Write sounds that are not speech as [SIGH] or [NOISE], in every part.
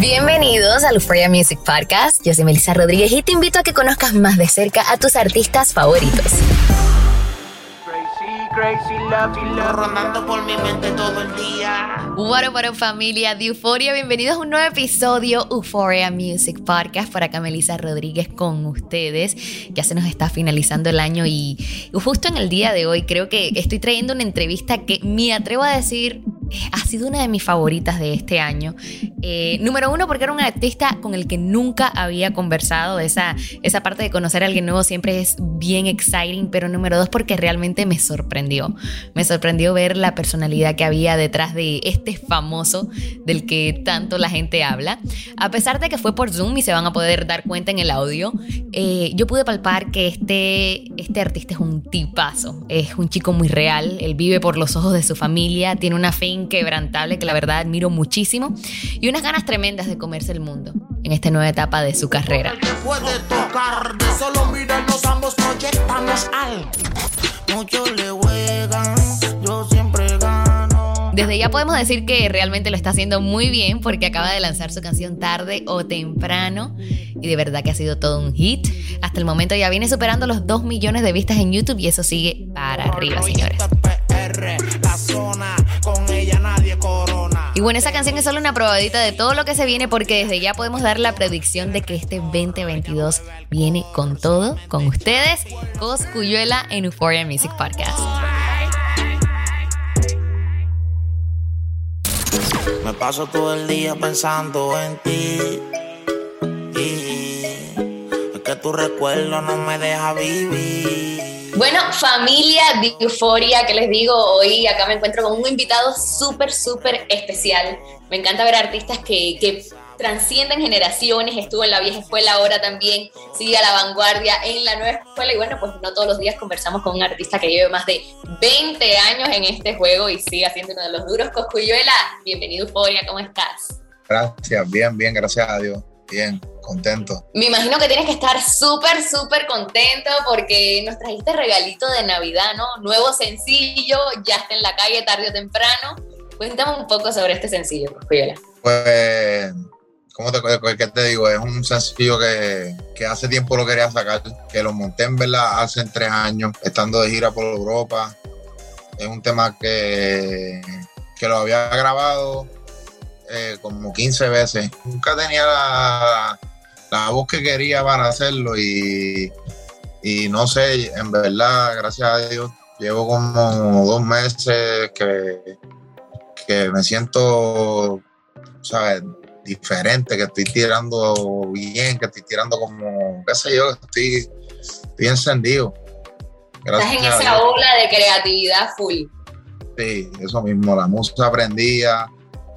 Bienvenidos al Euphoria Music Podcast. Yo soy Melissa Rodríguez y te invito a que conozcas más de cerca a tus artistas favoritos. Rondando por mi mente todo el día. Bueno, bueno, familia de Euphoria, bienvenidos a un nuevo episodio Euphoria Music Podcast. Por acá Melissa Rodríguez con ustedes. Ya se nos está finalizando el año y justo en el día de hoy creo que estoy trayendo una entrevista que me atrevo a decir ha sido una de mis favoritas de este año. Eh, número uno, porque era un artista con el que nunca había conversado. Esa, esa parte de conocer a alguien nuevo siempre es bien exciting. Pero número dos, porque realmente me sorprendió. Me sorprendió ver la personalidad que había detrás de este famoso del que tanto la gente habla. A pesar de que fue por Zoom y se van a poder dar cuenta en el audio, eh, yo pude palpar que este, este artista es un tipazo. Es un chico muy real. Él vive por los ojos de su familia. Tiene una fe inquebrantable que la verdad admiro muchísimo y unas ganas tremendas de comerse el mundo en esta nueva etapa de su carrera. Proyectamos alto. Muchos le juegan, yo siempre gano. Desde ya podemos decir que realmente lo está haciendo muy bien porque acaba de lanzar su canción tarde o temprano y de verdad que ha sido todo un hit. Hasta el momento ya viene superando los 2 millones de vistas en YouTube y eso sigue para arriba, señores. PR, la zona, Y bueno, esa canción es solo una probadita de todo lo que se viene porque desde ya podemos dar la predicción de que este 2022 viene con todo, con ustedes, Coscuyuela en Euphoria Music Podcast. Me paso todo el día pensando en ti. Y tu recuerdo no me deja vivir. Bueno, familia de Euforia, que les digo, hoy acá me encuentro con un invitado súper, súper especial. Me encanta ver artistas que, que transcienden generaciones, estuvo en la vieja escuela, ahora también sigue a la vanguardia en la nueva escuela y bueno, pues no todos los días conversamos con un artista que lleve más de 20 años en este juego y sigue siendo uno de los duros. Coscuyuela, bienvenido Euforia, ¿cómo estás? Gracias, bien, bien, gracias a Dios. Bien, contento. Me imagino que tienes que estar súper, súper contento porque nos trajiste regalito de Navidad, ¿no? Nuevo sencillo, ya está en la calle tarde o temprano. Cuéntame un poco sobre este sencillo, Coscuyuela. Pues, ¿cómo te, qué te digo? Es un sencillo que, que hace tiempo lo quería sacar, que lo monté en verdad hace tres años, estando de gira por Europa. Es un tema que, que lo había grabado eh, como 15 veces. Nunca tenía la, la voz que quería para hacerlo y, y no sé, en verdad, gracias a Dios, llevo como dos meses que, que me siento, ¿sabes? Diferente, que estoy tirando bien, que estoy tirando como, qué sé yo, estoy, estoy encendido. Estás en Gracias esa ola de creatividad full. Sí, eso mismo, la música prendía.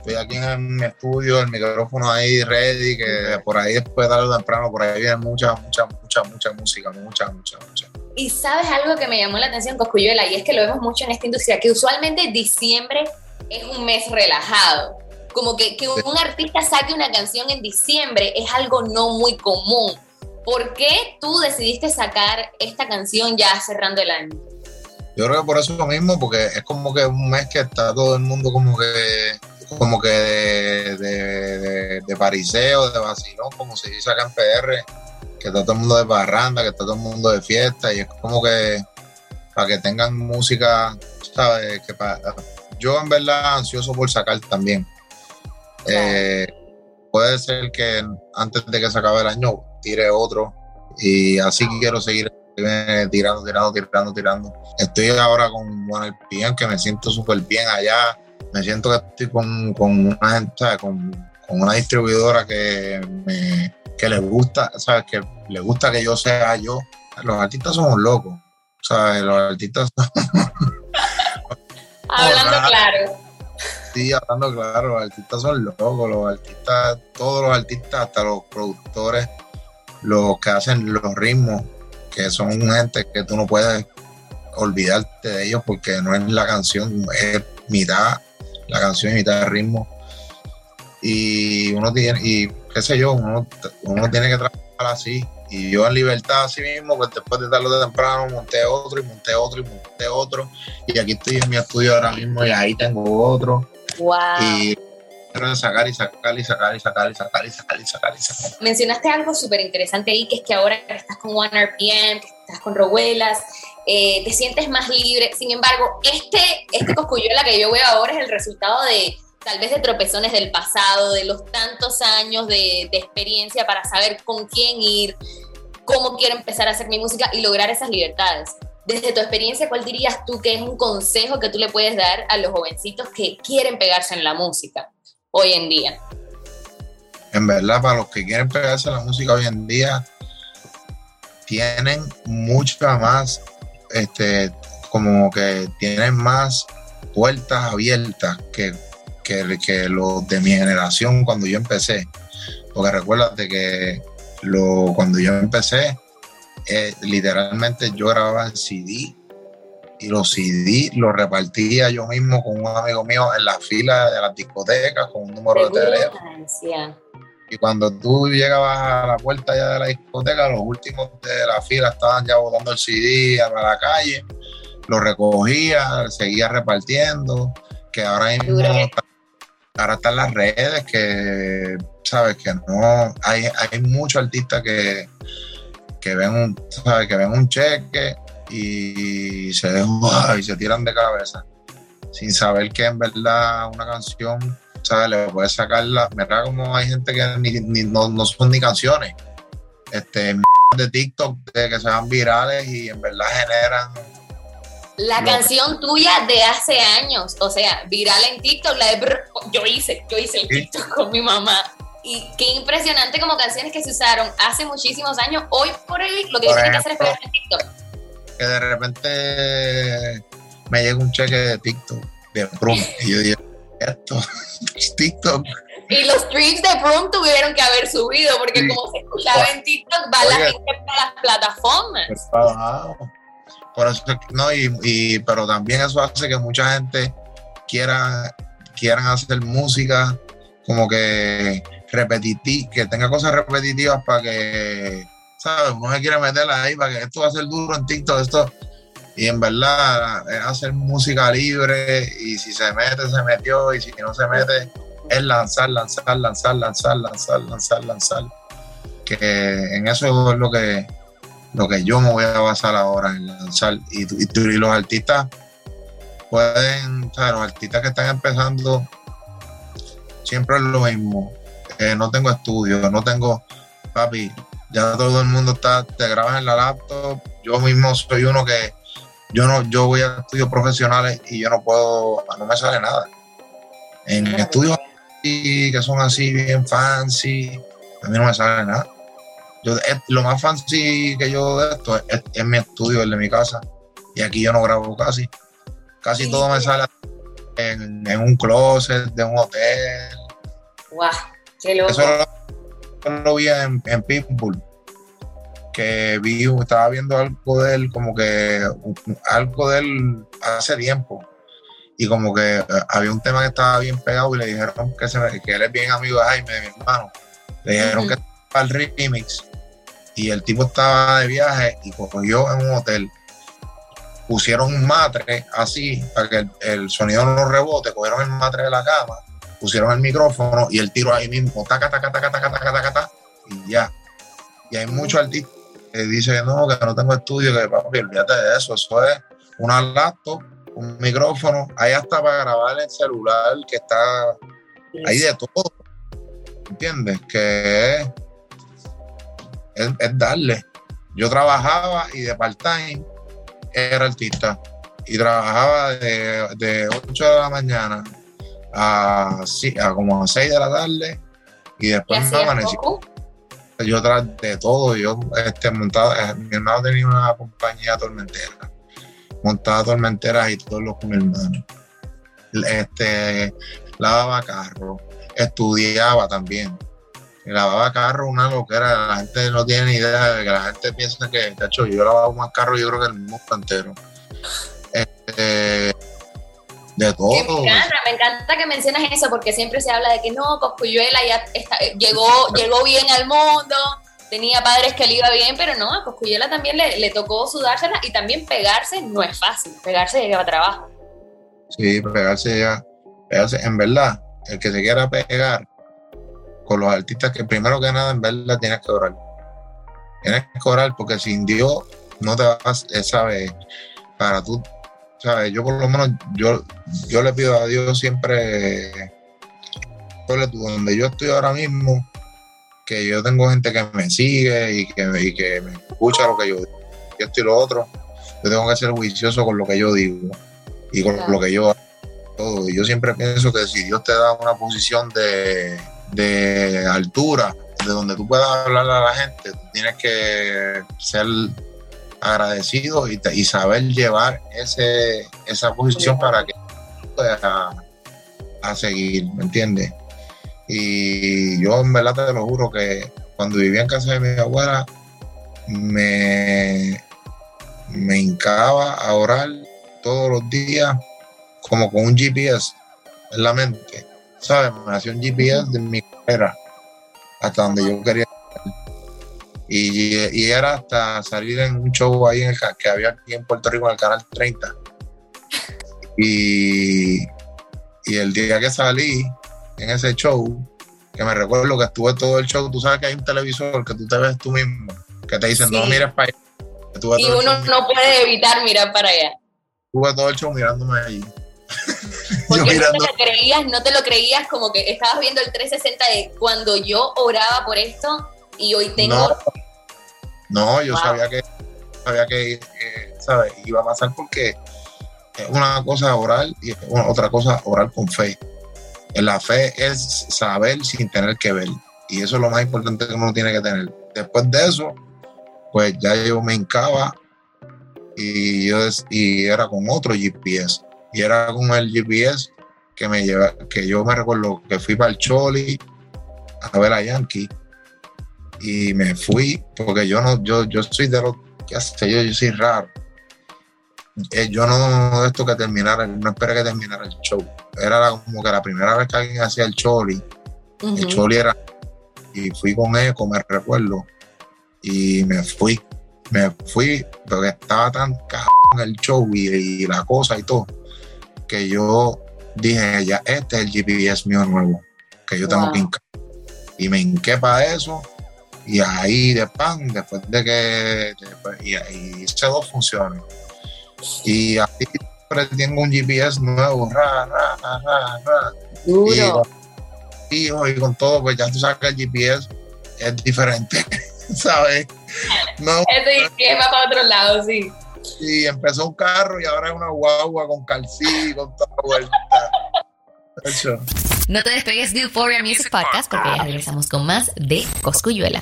Estoy aquí en mi estudio, el micrófono ahí ready, que por ahí después de tarde o temprano, por ahí viene mucha, mucha, mucha, mucha música, mucha, mucha, mucha. Y sabes algo que me llamó la atención, Coscuyuela, y es que lo vemos mucho en esta industria, que usualmente diciembre es un mes relajado. Como que, que un artista saque una canción en diciembre es algo no muy común. ¿Por qué tú decidiste sacar esta canción ya cerrando el año? Yo creo que por eso mismo, porque es como que un mes que está todo el mundo como que como que de, de, de, de pariseo, de vacilón, como se dice acá en PR, que está todo el mundo de barranda, que está todo el mundo de fiesta, y es como que para que tengan música, ¿sabes? Que pa- yo en verdad ansioso por sacar también. Eh, puede ser que antes de que se acabe el año tire otro y así quiero seguir eh, tirando, tirando, tirando, tirando. Estoy ahora con Juan el que me siento súper bien allá. Me siento que estoy con, con una gente, con, con, una distribuidora que, me, que le gusta, ¿sabes? Que le gusta que yo sea yo. Los artistas somos locos. ¿Sabes? Los artistas [LAUGHS] Hablando claro. Sí, hablando claro, los artistas son locos, los artistas, todos los artistas, hasta los productores, los que hacen los ritmos, que son gente que tú no puedes olvidarte de ellos porque no es la canción, es mitad la canción y mitad el ritmo. Y uno tiene, y qué sé yo, uno, uno tiene que trabajar así. Y yo en libertad así mismo, pues después de tarde de temprano monté otro y monté otro y monté otro. Y aquí estoy en mi estudio ahora mismo y ahí tengo otro. Wow. Y sacar y sacar y sacar y sacar y sacar y sacar y sacar y sacar. Mencionaste algo súper interesante ahí, que es que ahora estás con One RPM, que estás con Robuelas, eh, te sientes más libre. Sin embargo, este, este coscuyuela que yo veo ahora es el resultado de tal vez de tropezones del pasado, de los tantos años de, de, experiencia para saber con quién ir, cómo quiero empezar a hacer mi música y lograr esas libertades. Desde tu experiencia, ¿cuál dirías tú que es un consejo que tú le puedes dar a los jovencitos que quieren pegarse en la música hoy en día? En verdad, para los que quieren pegarse en la música hoy en día, tienen mucha más, este, como que tienen más puertas abiertas que que, los de mi generación cuando yo empecé. Porque recuérdate que lo, cuando yo empecé, eh, literalmente yo grababa en CD y los CD los repartía yo mismo con un amigo mío en la fila de las discotecas con un número de teléfono. Y cuando tú llegabas a la puerta ya de la discoteca, los últimos de la fila estaban ya botando el CD a la calle, lo recogía, seguía repartiendo, que ahora mismo ahora están las redes que, sabes, que no, hay, hay muchos artistas que, que ven un, ¿sabes? que ven un cheque y se, y se tiran de cabeza sin saber que en verdad una canción, ¿sabes? Le puedes sacarla, mira como hay gente que ni, no, no, son ni canciones, este, de TikTok de que se van virales y en verdad generan la canción tuya de hace años, o sea, viral en TikTok, la de yo hice, yo hice el TikTok con mi mamá. Y qué impresionante como canciones que se usaron hace muchísimos años. Hoy por hoy lo que tienen que hacer es pegar en TikTok. Que de repente me llega un cheque de TikTok, de Prum, y yo digo, esto, [LAUGHS] TikTok. Y los streams de Prum tuvieron que haber subido, porque como se escuchaba en TikTok, va la gente para las plataformas. Por eso, no, y, y, pero también eso hace que mucha gente quiera, quieran hacer música como que repetitiva, que tenga cosas repetitivas para que, ¿sabes? Uno se quiere meterla ahí para que esto va a ser duro en TikTok, esto. Y en verdad es hacer música libre y si se mete, se metió y si no se mete, es lanzar, lanzar, lanzar, lanzar, lanzar, lanzar, lanzar. Que en eso es lo que, lo que yo me voy a basar ahora en lanzar. Y, y, los artistas pueden, o sea, los artistas que están empezando, siempre es lo mismo. Eh, no tengo estudio, no tengo, papi, ya todo el mundo está, te grabas en la laptop. Yo mismo soy uno que yo no, yo voy a estudios profesionales y yo no puedo, no me sale nada. En estudios que son así bien fancy, a mí no me sale nada. Yo, lo más fancy que yo de esto es, mi estudio, el de mi casa. Y aquí yo no grabo casi. Casi todo me sale en, un closet de un hotel. ¡Guau! ¡Qué loco! Eso lo, vi en, en Pitbull. Que vi, estaba viendo algo de él, como que algo de él hace tiempo. Y como que eh, había un tema que estaba bien pegado y le dijeron que, se, que él es bien amigo de Jaime, mi hermano. Le dijeron que estaba el remix y el tipo estaba de viaje y cogió en un hotel. Pusieron un matre así para que el, sonido no rebote, cogieron el matre de la cama, pusieron el micrófono y el tiro ahí mismo, taca, taca, taca, taca, taca, taca, taca, y ya. Y hay muchos artistas que dicen, no, que no tengo estudio, que papi, olvídate de eso, eso es una laptop, un micrófono, ahí hasta para grabar el celular que está hay de todo. ¿Entiendes? Que es, es darle. Yo trabajaba y de part-time era artista. Y trabajaba de, de 8 de la mañana a, a como a 6 de la tarde y ¿Qué después me amanecí. Yo tras de todo, yo este, montaba, eh, mi hermano tenía una compañía tormentera, montaba tormenteras y todos los con mi hermano. Este, lavaba carro, estudiaba también. Y lavaba carro, una loquera, la gente no tiene ni idea de que la gente piensa que, cacho, yo lavaba más carro, yo creo que el mundo entero. Este, de todo. me encanta, me encanta que mencionas eso porque siempre se habla de que no, Coscuyuela ya está- eh, llegó, llegó bien al mundo, tenía padres que le iba bien, pero no, a Coscuyuela también le, le tocó sudársela y también pegarse no es fácil, pegarse lleva trabajo. Sí, pegarse ya. Pegarse, en verdad, el que se quiera pegar con los artistas, que primero que nada, en verdad, tienes que orar. Tienes que orar porque sin Dios no te vas, eh, ¿sabes? Para tú, ¿sabes? Yo por lo menos, yo, yo le pido a Dios siempre, donde yo estoy ahora mismo, que yo tengo gente que me sigue y que, y que me escucha lo que yo digo, y esto y lo otro. Yo tengo que ser juicioso con lo que yo digo y con Claro. lo que yo hago. Todo. Y yo siempre pienso que si Dios te da una posición de, de altura, de donde tú puedas hablar a la gente, tienes que ser agradecido y, saber llevar ese, esa posición para que a, a seguir, ¿me entiendes? Y yo en verdad te lo juro que cuando vivía en casa de mi abuela, me, me hincaba a orar todos los días como con un GPS en la mente, ¿sabes? Me hacía un GPS de mi carrera hasta donde yo quería llegar. Y, y era hasta salir en un show ahí en el, que había aquí en Puerto Rico en el canal 30 y, y el día que salí en ese show que me recuerdo que estuve todo el show tú sabes que hay un televisor que tú te ves tú mismo que te dicen no Sí. mires para allá Y uno no puede evitar mirar para allá. Estuve todo el show mirándome ahí. [LAUGHS] Porque no te lo creías, no te lo creías como que estabas viendo el 360 de cuando yo oraba por esto y hoy tengo... No, no yo Wow. sabía que, sabía que eh, ¿sabes? iba a pasar porque es una cosa oral y es una- otra cosa oral con fe. La fe es saber sin tener que ver. Y eso es lo más importante que uno tiene que tener. Después de eso, pues ya yo me hincaba y, yo, y era con otro GPS. Y era con el GPS que me lleva, que yo me recuerdo que fui para el Choli a ver a Yankee y me fui porque yo no, yo, yo soy de los que sé yo, yo soy raro. Eh, yo no de esto que terminara, no esperé que terminara el show. Era la- como que la primera vez que alguien hacía el Choli, el Ujú. Choli era y fui con Eco, me recuerdo, y me fui, me fui porque estaba tan cabrón el show y, y la cosa y todo, que yo dije, ya este es el GPS mío nuevo, que yo tengo que hincar. Y me hinqué para eso, y ahí de pan, después de que, después- y, y hice dos funciones. Y siempre tengo un GPS nuevo, ra, ra, ra, ra. Y Duro. con hijos y con todo, pues ya tú sabes que el GPS es diferente, [LAUGHS] ¿sabes? No, [LAUGHS] Eso sí, es va para otro lado, sí. y empezó un carro y ahora es una guagua con calcí, con toda la vuelta. No te despegues de Euphoria Music Podcast porque ya regresamos con más de Coscuyuela.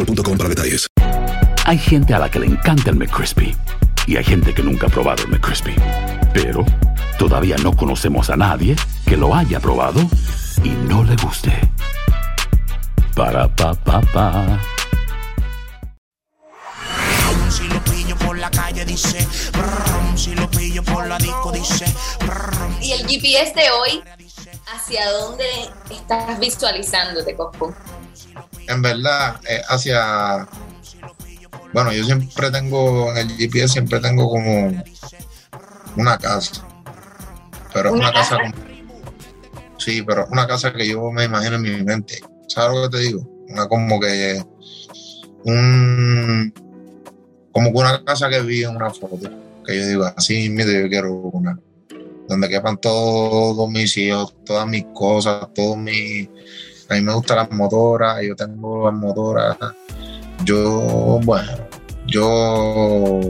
boostmobile.com para detalles. Hay gente a la que le encanta el McCrispy y hay gente que nunca ha probado el McCrispy. Pero todavía no conocemos a nadie que lo haya probado y no le guste. Para pa pa pa. Si lo pillo por la calle dice, brum, si lo pillo por la disco dice, brum. Y el GPS de hoy, ¿hacia dónde estás visualizándote, Cosco? En verdad, eh, hacia. Bueno, yo siempre tengo, en el GPS siempre tengo como una casa. Pero es ¿Una una casa casa? como. Sí, pero una casa que yo me imagino en mi mente. ¿Sabes lo que te digo? Una como que. Un. Como que una casa que vi en una foto. Que yo digo, así mismo yo quiero una. Donde quepan todos mis hijos, todas mis cosas, todos mis. A mí me gustan las motoras, yo tengo las motoras. Yo, bueno, yo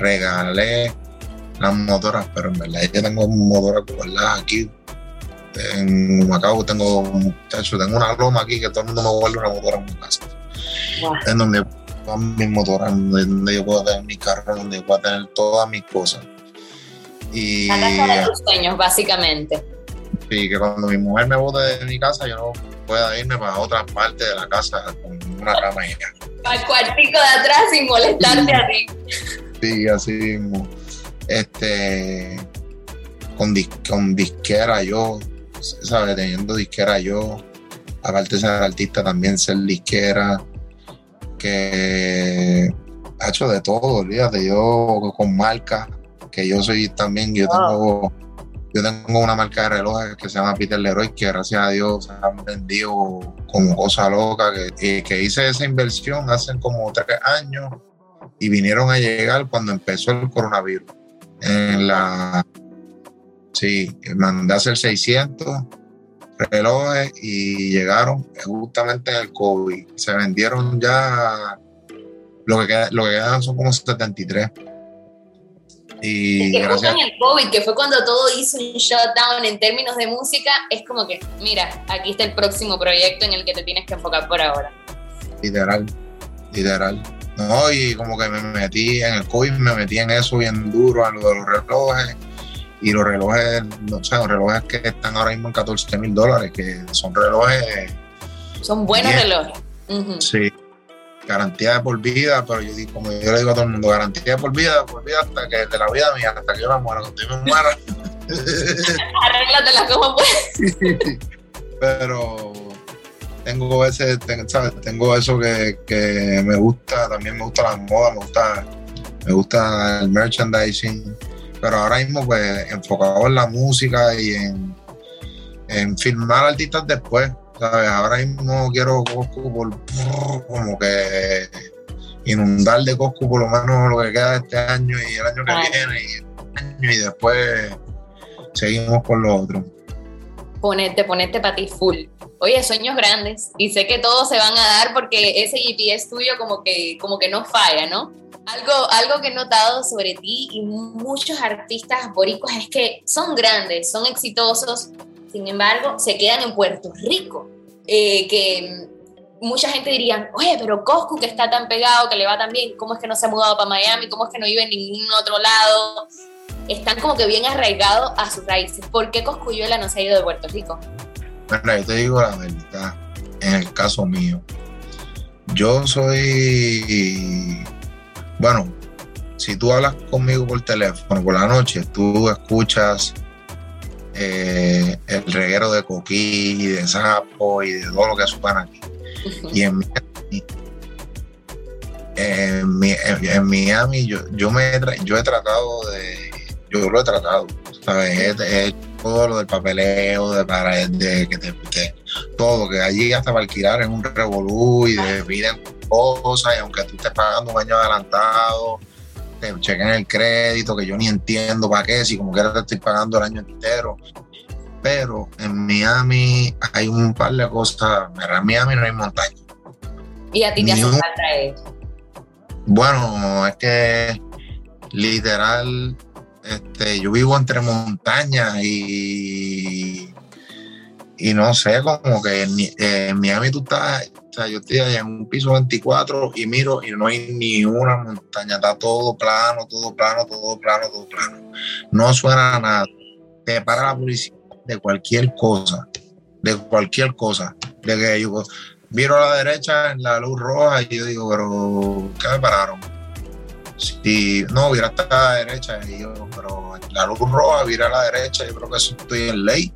regalé las motoras, pero en verdad yo tengo motoras guardadas aquí. En Macao tengo, muchacho, tengo una loma aquí que todo el mundo me guarda una motora en mi casa. Wow. Es donde todas mis motoras, donde, donde yo puedo tener mi carro, donde yo puedo tener todas mis cosas. Y La casa de tus sueños, básicamente. y que cuando mi mujer me bote de mi casa, yo no pueda irme para otra parte de la casa con una cama y ya. Al cuartico de atrás sin molestarte a ti. Sí, así mismo. Este, con, dis- con disquera yo, ¿sabes? Teniendo disquera yo, aparte de ser artista también ser disquera, que ha hecho de todo, olvídate, yo con marca, que yo soy también, yo tengo, yo tengo una marca de relojes que se llama Peter Leroy, que gracias a Dios se han vendido como cosa loca, que, y que hice esa inversión hace como tres años y vinieron a llegar cuando empezó el coronavirus. En la, sí, mandé a hacer 600 relojes y llegaron justamente en el COVID. Se vendieron ya, lo que, queda- lo que quedan son como 73. Y que justo gracias, en el COVID, que fue cuando todo hizo un shutdown en términos de música, es como que, mira, aquí está el próximo proyecto en el que te tienes que enfocar por ahora. literal, literal. No, y como que me metí en el COVID, me metí en eso bien duro, a lo de los relojes. Y los relojes, no sé, los relojes que están ahora mismo en 14 mil dólares, que son relojes Son buenos Bien. relojes. Sí, garantía de por vida, pero yo digo, como yo le digo a todo el mundo, garantía de por vida, por vida hasta que de la vida mía, hasta que yo me muera, cuando yo me muera. [LAUGHS] Arréglatela como puedes. pero tengo ese, ¿sabes? Tengo eso que, que me gusta, también me gusta la moda, me gusta, me gusta el merchandising, pero ahora mismo pues enfocado en la música y en, en filmar artistas después, ¿sabes? Ahora mismo quiero Coscu por, como que inundar de Coscu por lo menos lo que queda de este año y el año que Claro. viene y y después seguimos con lo otro. Ponete, ponete para ti full. Oye, sueños grandes. Y sé que todos se van a dar porque ese GPS tuyo como que, como que no falla, ¿no? Algo, algo que he notado sobre ti y muchos artistas boricuas es que son grandes, son exitosos, sin embargo, se quedan en Puerto Rico. Eh, que mucha gente diría, oye, pero Coscu que está tan pegado, que le va tan bien, ¿cómo es que no se ha mudado para Miami? ¿Cómo es que no vive en ningún otro lado? Están como que bien arraigados a sus raíces. ¿Por qué Coscuyuela no se ha ido de Puerto Rico? Mira, yo te digo la verdad, en el caso mío, yo soy, bueno, si tú hablas conmigo por teléfono por la noche, tú escuchas eh, el reguero de coquí y de sapo y de todo lo que suena aquí. Y en Miami, en, Mi- en- en Miami yo, yo, me, yo he tratado de, yo lo he tratado, ¿sabes? He, he hecho todo lo del papeleo, de para de que te, te- todo, que allí hasta para alquilar es un revolú y de piden cosas, y aunque tú estés pagando un año adelantado, te chequen el crédito, que yo ni entiendo para qué, si como quiera te estoy pagando el año entero. Pero en Miami hay un par de cosas. En Miami no hay montaña. ¿Y a ti te hace falta eso? Bueno, es que literal, este, yo vivo entre montañas y, y no sé, como que en, Miami tú estás, o sea, yo estoy allá en un piso 24 y miro y no hay ni una montaña, está todo plano, todo plano, todo plano, todo plano. No suena nada. Te para la policía de cualquier cosa, de cualquier cosa. De que yo miro a la derecha en la luz roja y yo digo, pero ¿qué me pararon? Si no, hubiera estado a la derecha y yo, pero la luz roja, vira a la derecha, yo creo que eso estoy en ley.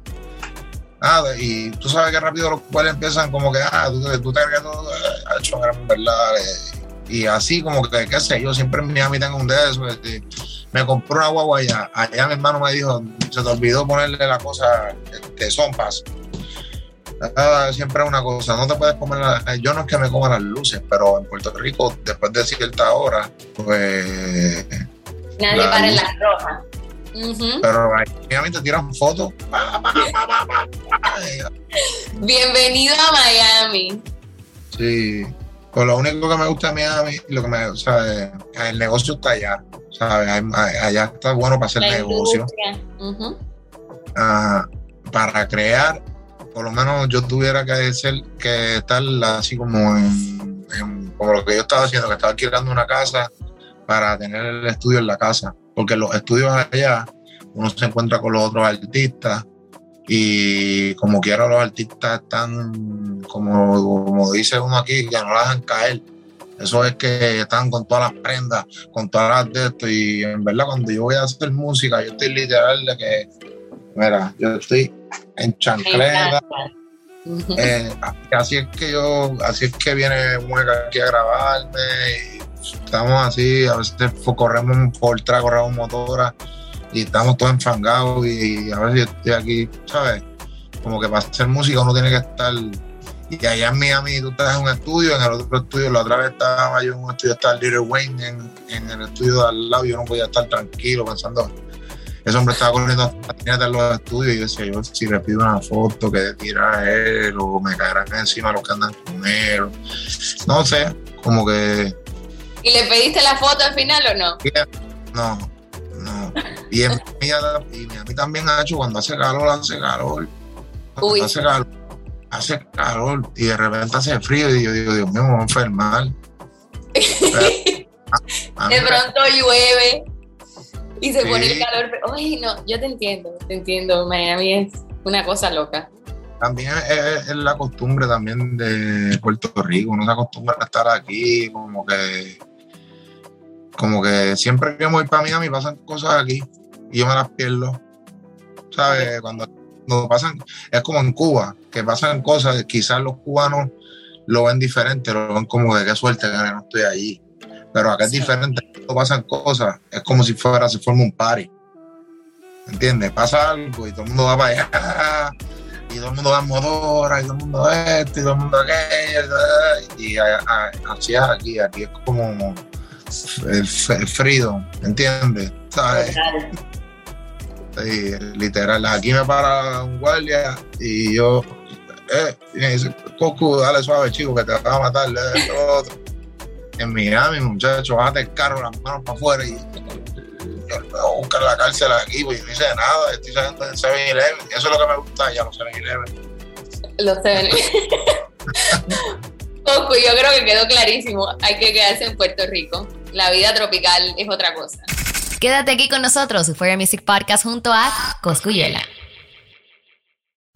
Ah, y tú sabes que rápido los cuales empiezan como que, ah, tú, tú te crees todo, ha hecho verdad. Eh, y así como que, qué sé, yo siempre en Miami tengo un de. Este, me compró una guagua allá. Allá mi hermano me dijo, se te olvidó ponerle la cosa, este, sompas. Ah, siempre es una cosa, no te puedes comer, yo no es que me coma las luces, pero en Puerto Rico, después de cierta hora, pues... Nadie para en las rojas. Pero ahí te tiran fotos. Bienvenido a Miami. Sí. Pues lo único que me gusta de Miami, lo que me, o sea, el negocio está allá. ¿sabes? Allá está bueno para hacer negocio. Ah, para crear, por lo menos yo tuviera que ser, que estar así como en, como lo que yo estaba haciendo, que estaba alquilando una casa para tener el estudio en la casa. Porque los estudios allá, uno se encuentra con los otros artistas y como quiera los artistas están, como, como dice uno aquí, que no la dejan caer. Eso es que están con todas las prendas, con todas las de esto. Y en verdad, cuando yo voy a hacer música, yo estoy literal de que, mira, yo estoy en chancleta. Eh, así es que yo, así es que viene Mueca aquí a grabarme. Y estamos así, a veces corremos por trago, corremos motora y estamos todos enfangados. Y a veces yo estoy aquí, ¿sabes? Como que para hacer música uno tiene que estar y allá en Miami tú estás en un estudio, en el otro estudio, la otra vez estaba yo en un estudio, estaba Little Wayne en, el estudio de al lado, yo no podía estar tranquilo pensando, ese hombre estaba corriendo patinetas en los estudios y yo decía, yo si le pido una foto, que tira él, o me caerán encima los que andan con él, no sé, como que... ¿Y le pediste la foto al final o no? No, no. Y en Miami, [LAUGHS] también ha hecho cuando hace calor, hace calor. Cuando hace calor hace calor y de repente hace frío y yo digo, Dios mío, me voy a enfermar. [LAUGHS] de pronto llueve y se pone el calor. Ay, no, yo te entiendo, te entiendo. Miami es una cosa loca. También es, la costumbre también de Puerto Rico. Uno se acostumbra a estar aquí, como que, como que siempre que voy para Miami pasan cosas aquí y yo me las pierdo. ¿Sabes? Cuando no pasan, es como en Cuba, que pasan cosas, quizás los cubanos lo ven diferente, lo ven como de qué suerte que no estoy allí. Pero acá es diferente, cuando pasan cosas, es como si fuera, se forma un party. ¿Entiendes? Pasa algo y todo el mundo va para allá, y todo el mundo da motora, y todo el mundo esto, y todo el mundo aquello, y así es aquí, aquí es como el, freedom, ¿entiendes? ¿Sabes? literal, aquí me para un guardia y yo, eh, y me dice, Coco, dale suave, chico, que te va a matar. otro. En Miami, muchachos, bájate el carro, las manos para afuera y yo voy a buscar la cárcel aquí, pues yo no hice nada, estoy saliendo en 7-Eleven. Eso es lo que me gusta ya, los 7-Eleven. Los 7 [LAUGHS] Coco, yo creo que quedó clarísimo. Hay que quedarse en Puerto Rico. La vida tropical es otra cosa. Quédate aquí con nosotros, Euphoria Music Podcast junto a Coscuyela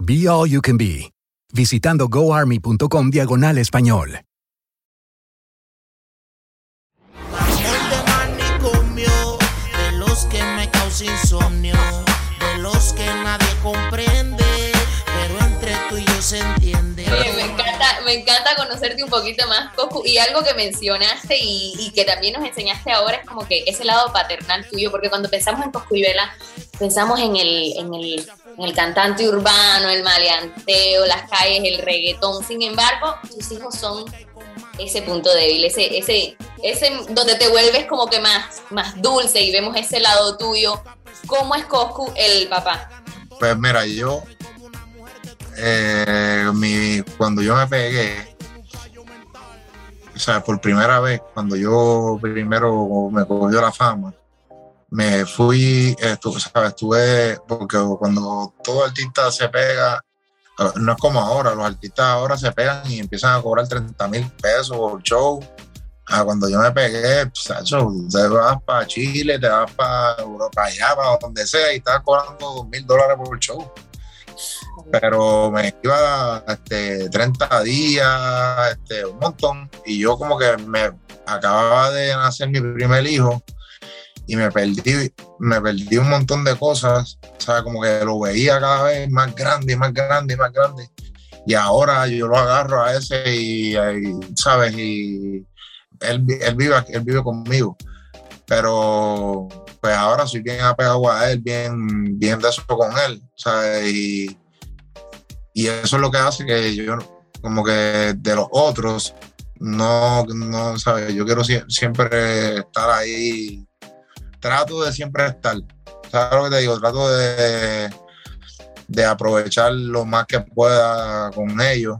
Be All You Can Be, visitando goarmy.com diagonal español. de manicomio, de los que me causa insomnio, de los que nadie comprende, pero entre tú y yo se entiende. Oye, me encanta, me encanta conocerte un poquito más, Cocu. Y algo que mencionaste y, y que también nos enseñaste ahora es como que ese lado paternal tuyo, porque cuando pensamos en Coscu y Vela, pensamos en el, en el, el cantante urbano, el maleanteo, las calles, el reggaetón. Sin embargo, tus hijos son ese punto débil, ese, ese, ese donde te vuelves como que más, más dulce y vemos ese lado tuyo. ¿Cómo es Coscu el papá? Pues mira, yo, eh, mi, cuando yo me pegué, o sea, por primera vez, cuando yo primero me cogió la fama, me fui, estuve, ¿sabes? estuve, porque cuando todo artista se pega, no es como ahora, los artistas ahora se pegan y empiezan a cobrar 30 mil pesos por show. Ah, cuando yo me pegué, pues, Sacho, te vas para Chile, te vas para Europa, allá, para donde sea, y estás cobrando 2 mil dólares por show. Pero me iba este, 30 días, este, un montón, y yo como que me acababa de nacer mi primer hijo y me perdí, me perdí un montón de cosas, o sea, como que lo veía cada vez más grande más grande más grande. Y ahora yo lo agarro a ese y, y, ¿sabes? Y él, él, vive, él vive conmigo. Pero pues ahora soy bien apegado a él, bien, bien de eso con él, ¿sabes? Y, y eso es lo que hace que yo, como que de los otros, no, no, ¿sabes? Yo quiero siempre estar ahí trato de siempre estar. ¿Sabes lo que te digo? Trato de, de aprovechar lo más que pueda con ellos.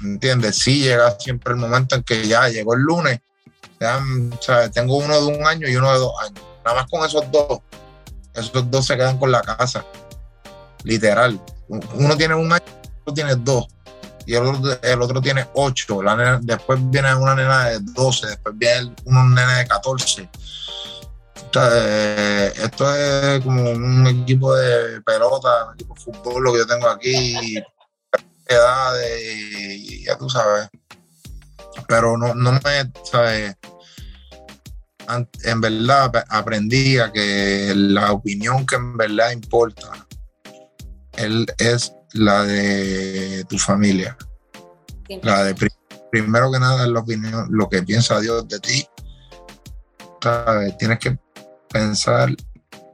¿Entiendes? Sí llega siempre el momento en que ya llegó el lunes. Ya, ¿sabes? Tengo uno de un año y uno de dos años. Nada más con esos dos. Esos dos se quedan con la casa. Literal. Uno tiene un año, otro tiene dos. Y el otro, el otro tiene ocho. Después viene una nena de 12. Después viene un nene de 14 esto es como un equipo de pelota, un equipo de fútbol, lo que yo tengo aquí, edades, y ya tú sabes. Pero no, no me, ¿sabes? En verdad aprendí a que la opinión que en verdad importa él es la de tu familia. La de primero que nada es la opinión, lo que piensa Dios de ti. ¿Sabes? Tienes que pensar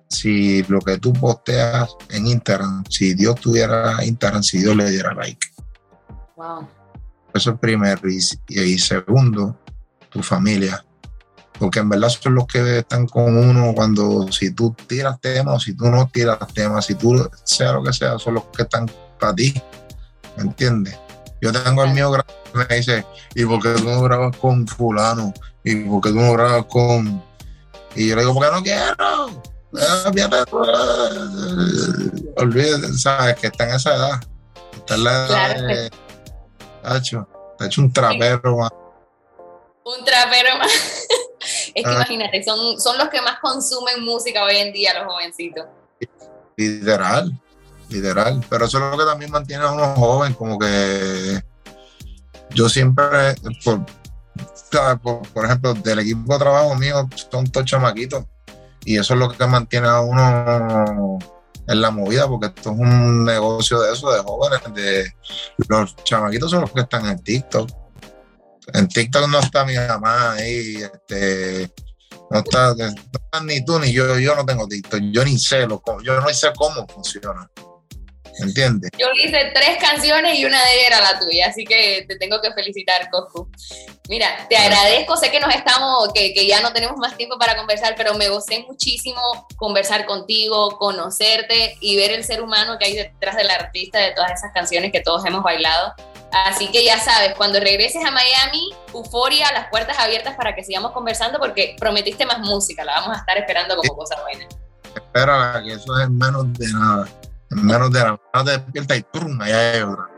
si lo que tú posteas en Instagram, si Dios tuviera Instagram, si Dios le diera like. Wow. Eso es primero. Y, segundo, tu familia. Porque en verdad son los que están con uno cuando si tú tiras temas o si tú no tiras temas, si tú sea lo que sea, son los que están para ti. ¿Me entiendes? Yo tengo el mío que me dice, ¿y por qué tú no grabas con fulano? ¿Y por qué tú no grabas con y yo le digo, ¿por qué no quiero? Olvídate, ¿sabes? Que está en esa edad. Está en la edad de... Ha hecho un trapero más. Un trapero más. [LAUGHS] es que Ah. imagínate, son, son los que más consumen música hoy en día, los jovencitos. Literal, literal. Pero eso es lo que también mantiene a uno joven, como que yo siempre. Por, ejemplo, del equipo de trabajo mío son todos chamaquitos. Y eso es lo que mantiene a uno en la movida, porque esto es un negocio de eso, de jóvenes. De, los chamaquitos son los que están en TikTok. En TikTok no está mi mamá ahí, este, no está, no está ni tú ni yo, yo no tengo TikTok, yo ni sé lo, yo no sé cómo funciona. ¿Entiendes? Yo hice tres canciones y una de ellas era la tuya, así que te tengo que felicitar, Coscu. Mira, te agradezco, sé que nos estamos, que, que ya no tenemos más tiempo para conversar, pero me gocé muchísimo conversar contigo, conocerte y ver el ser humano que hay detrás del artista de todas esas canciones que todos hemos bailado. Así que ya sabes, cuando regreses a Miami, euforia, las puertas abiertas para que sigamos conversando porque prometiste más música, la vamos a estar esperando como cosa buena. Espera, que eso es en menos de nada. En menos de nada. No te despiertas y otra.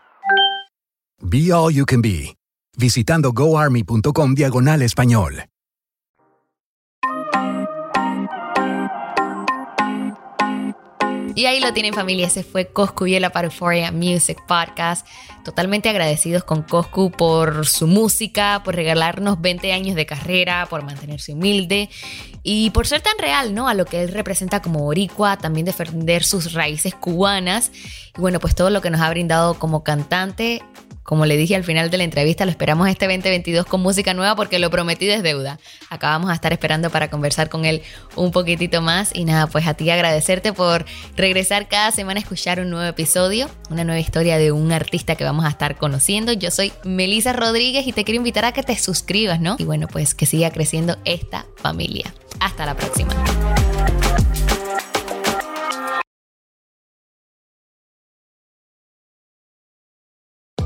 Be All You Can Be, visitando goarmy.com diagonal español. Y ahí lo tienen familia, ese fue Coscu Viela para Euphoria Music Podcast. Totalmente agradecidos con Coscu por su música, por regalarnos 20 años de carrera, por mantenerse humilde y por ser tan real, ¿no? A lo que él representa como boricua, también defender sus raíces cubanas y bueno, pues todo lo que nos ha brindado como cantante. Como le dije al final de la entrevista, lo esperamos este 2022 con música nueva porque lo prometido es deuda. Acá vamos a estar esperando para conversar con él un poquitito más. Y nada, pues a ti agradecerte por regresar cada semana a escuchar un nuevo episodio, una nueva historia de un artista que vamos a estar conociendo. Yo soy Melisa Rodríguez y te quiero invitar a que te suscribas, ¿no? Y bueno, pues que siga creciendo esta familia. Hasta la próxima.